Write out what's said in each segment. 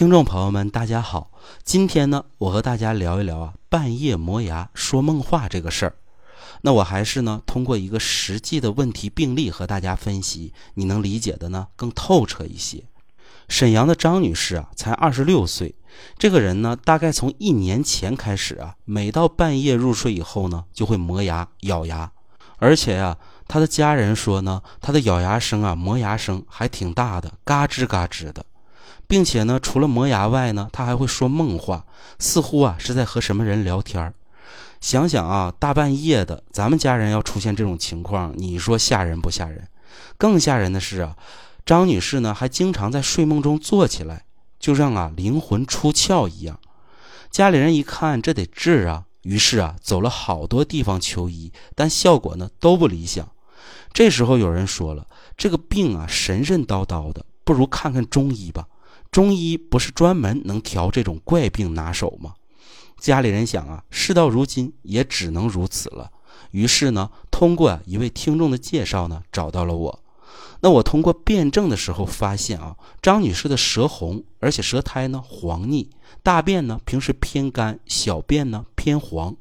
听众朋友们，大家好，今天呢，我和大家聊一聊啊，半夜磨牙说梦话这个事儿。那我还是呢，通过一个实际的问题病例和大家分析，你能理解的呢更透彻一些。沈阳的张女士啊，才二十六岁，这个人呢，大概从一年前开始啊，每到半夜入睡以后呢，就会磨牙、咬牙，而且呀，她的家人说呢，她的咬牙声啊、磨牙声还挺大的，嘎吱嘎吱的。并且呢，除了磨牙外呢，他还会说梦话，似乎啊是在和什么人聊天想想啊，大半夜的，咱们家人要出现这种情况，你说吓人不吓人？更吓人的是啊，张女士呢还经常在睡梦中坐起来，就像啊灵魂出窍一样。家里人一看这得治啊，于是啊走了好多地方求医，但效果呢都不理想。这时候有人说了，这个病啊神神叨叨的，不如看看中医吧。中医不是专门能调这种怪病拿手吗？家里人想啊，事到如今也只能如此了。于是呢，通过一位听众的介绍呢，找到了我。那我通过辩证的时候发现啊，张女士的舌红，而且舌苔呢黄腻，大便呢平时偏干，小便呢偏黄。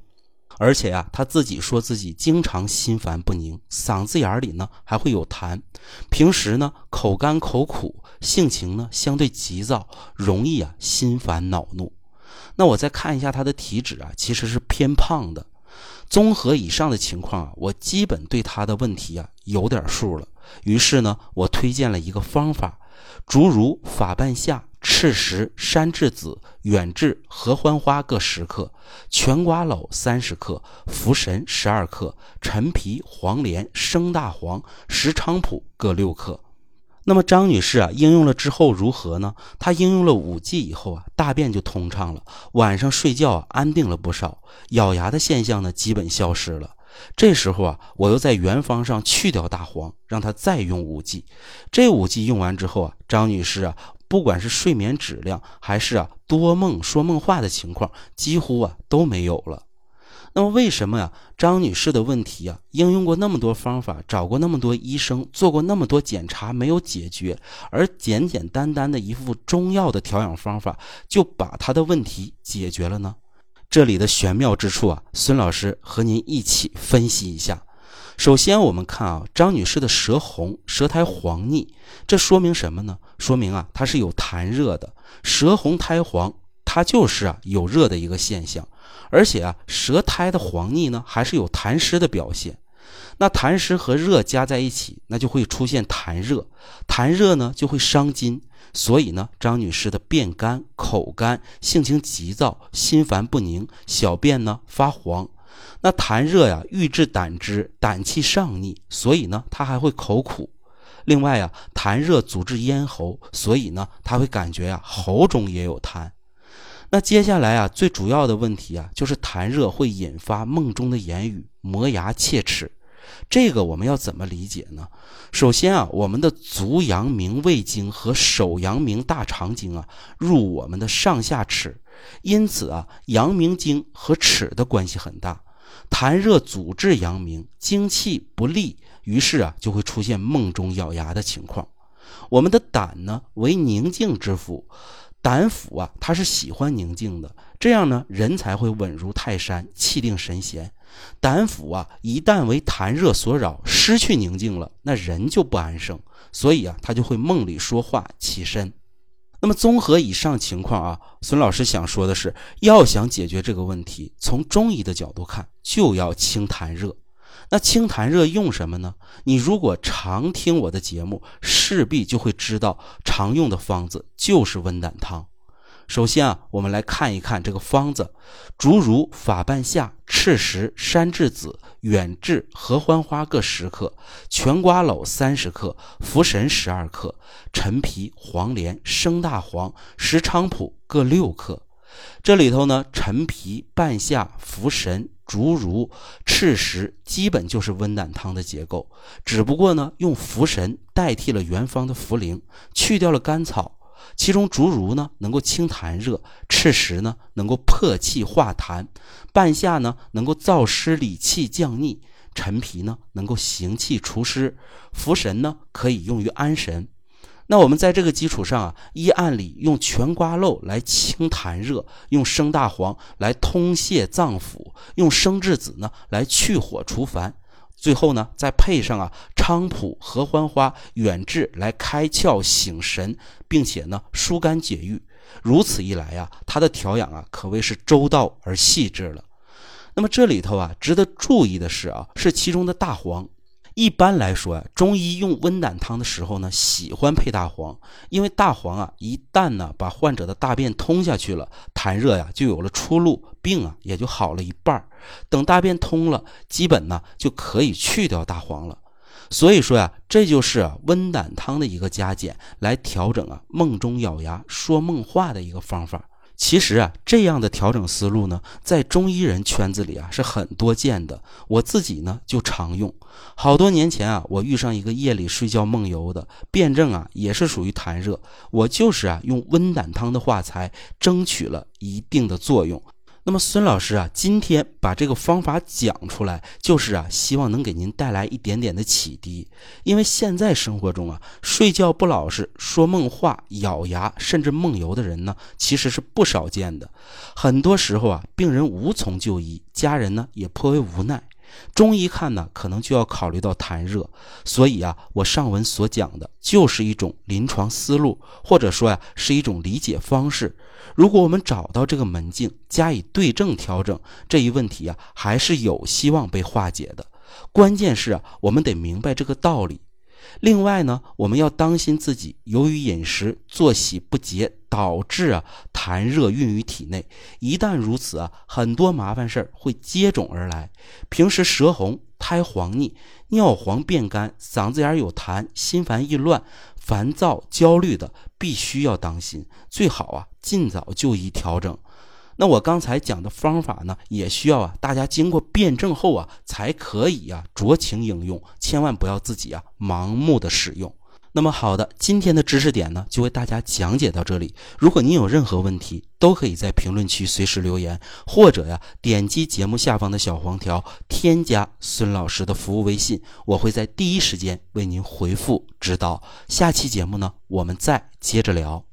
而且呀，他自己说自己经常心烦不宁，嗓子眼里呢还会有痰，平时呢口干口苦，性情呢相对急躁，容易啊心烦恼怒。那我再看一下他的体脂啊，其实是偏胖的。综合以上的情况啊，我基本对他的问题啊有点数了。于是呢，我推荐了一个方法：竹茹、法半夏。赤石、山栀子、远志、合欢花各十克，全瓜蒌三十克，茯神十二克，陈皮、黄连、生大黄、石菖蒲各六克。那么张女士啊，应用了之后如何呢？她应用了五剂以后啊，大便就通畅了，晚上睡觉啊安定了不少，咬牙的现象呢基本消失了。这时候啊，我又在原方上去掉大黄，让她再用五剂。这五剂用完之后啊，张女士啊。不管是睡眠质量，还是啊多梦说梦话的情况，几乎啊都没有了。那么为什么呀？张女士的问题啊，应用过那么多方法，找过那么多医生，做过那么多检查，没有解决，而简简单单的一副中药的调养方法，就把她的问题解决了呢？这里的玄妙之处啊，孙老师和您一起分析一下。首先，我们看啊，张女士的舌红、舌苔黄腻，这说明什么呢？说明啊，她是有痰热的。舌红苔黄，它就是啊有热的一个现象，而且啊，舌苔的黄腻呢，还是有痰湿的表现。那痰湿和热加在一起，那就会出现痰热，痰热呢就会伤津，所以呢，张女士的便干、口干、性情急躁、心烦不宁、小便呢发黄。那痰热呀，郁滞胆汁，胆气上逆，所以呢，他还会口苦。另外呀，痰热阻滞咽喉，所以呢，他会感觉呀，喉中也有痰。那接下来啊，最主要的问题啊，就是痰热会引发梦中的言语、磨牙切齿。这个我们要怎么理解呢？首先啊，我们的足阳明胃经和手阳明大肠经啊，入我们的上下齿，因此啊，阳明经和齿的关系很大。痰热阻滞阳明，精气不利，于是啊就会出现梦中咬牙的情况。我们的胆呢为宁静之府，胆腑啊它是喜欢宁静的，这样呢人才会稳如泰山，气定神闲。胆腑啊一旦为痰热所扰，失去宁静了，那人就不安生，所以啊他就会梦里说话起身。那么综合以上情况啊，孙老师想说的是，要想解决这个问题，从中医的角度看，就要清痰热。那清痰热用什么呢？你如果常听我的节目，势必就会知道，常用的方子就是温胆汤。首先啊，我们来看一看这个方子：竹茹、法半夏、赤石、山栀子、远志、合欢花各十克，全瓜蒌三十克，茯神十二克，陈皮、黄连、生大黄、石菖蒲各六克。这里头呢，陈皮、半夏、茯神、竹茹、赤石，基本就是温胆汤的结构，只不过呢，用茯神代替了原方的茯苓，去掉了甘草。其中竹茹呢能够清痰热，赤石呢能够破气化痰，半夏呢能够燥湿理气降逆，陈皮呢能够行气除湿，茯神呢可以用于安神。那我们在这个基础上啊，依按理用全瓜蒌来清痰热，用生大黄来通泄脏腑，用生栀子呢来去火除烦，最后呢再配上啊菖蒲、合欢花、远志来开窍醒神，并且呢疏肝解郁。如此一来呀，它的调养啊可谓是周到而细致了。那么这里头啊值得注意的是啊，是其中的大黄。一般来说啊，中医用温胆汤的时候呢，喜欢配大黄，因为大黄啊，一旦呢把患者的大便通下去了，痰热呀就有了出路，病啊也就好了一半等大便通了，基本呢就可以去掉大黄了。所以说呀，这就是啊温胆汤的一个加减，来调整啊梦中咬牙说梦话的一个方法。其实啊，这样的调整思路呢，在中医人圈子里啊是很多见的。我自己呢就常用。好多年前啊，我遇上一个夜里睡觉梦游的，辩证啊也是属于痰热，我就是啊用温胆汤的化财，争取了一定的作用。那么孙老师啊，今天把这个方法讲出来，就是啊，希望能给您带来一点点的启迪。因为现在生活中啊，睡觉不老实、说梦话、咬牙，甚至梦游的人呢，其实是不少见的。很多时候啊，病人无从就医，家人呢也颇为无奈。中医看呢，可能就要考虑到痰热，所以啊，我上文所讲的就是一种临床思路，或者说呀，是一种理解方式。如果我们找到这个门径，加以对症调整，这一问题啊，还是有希望被化解的。关键是啊，我们得明白这个道理。另外呢，我们要当心自己由于饮食作息不节导致啊痰热蕴于体内。一旦如此啊，很多麻烦事儿会接踵而来。平时舌红、苔黄腻、尿黄变干、嗓子眼有痰、心烦意乱、烦躁焦虑的，必须要当心，最好啊尽早就医调整。那我刚才讲的方法呢，也需要啊，大家经过辩证后啊，才可以啊酌情应用，千万不要自己啊盲目的使用。那么好的，今天的知识点呢，就为大家讲解到这里。如果您有任何问题，都可以在评论区随时留言，或者呀点击节目下方的小黄条，添加孙老师的服务微信，我会在第一时间为您回复指导。下期节目呢，我们再接着聊。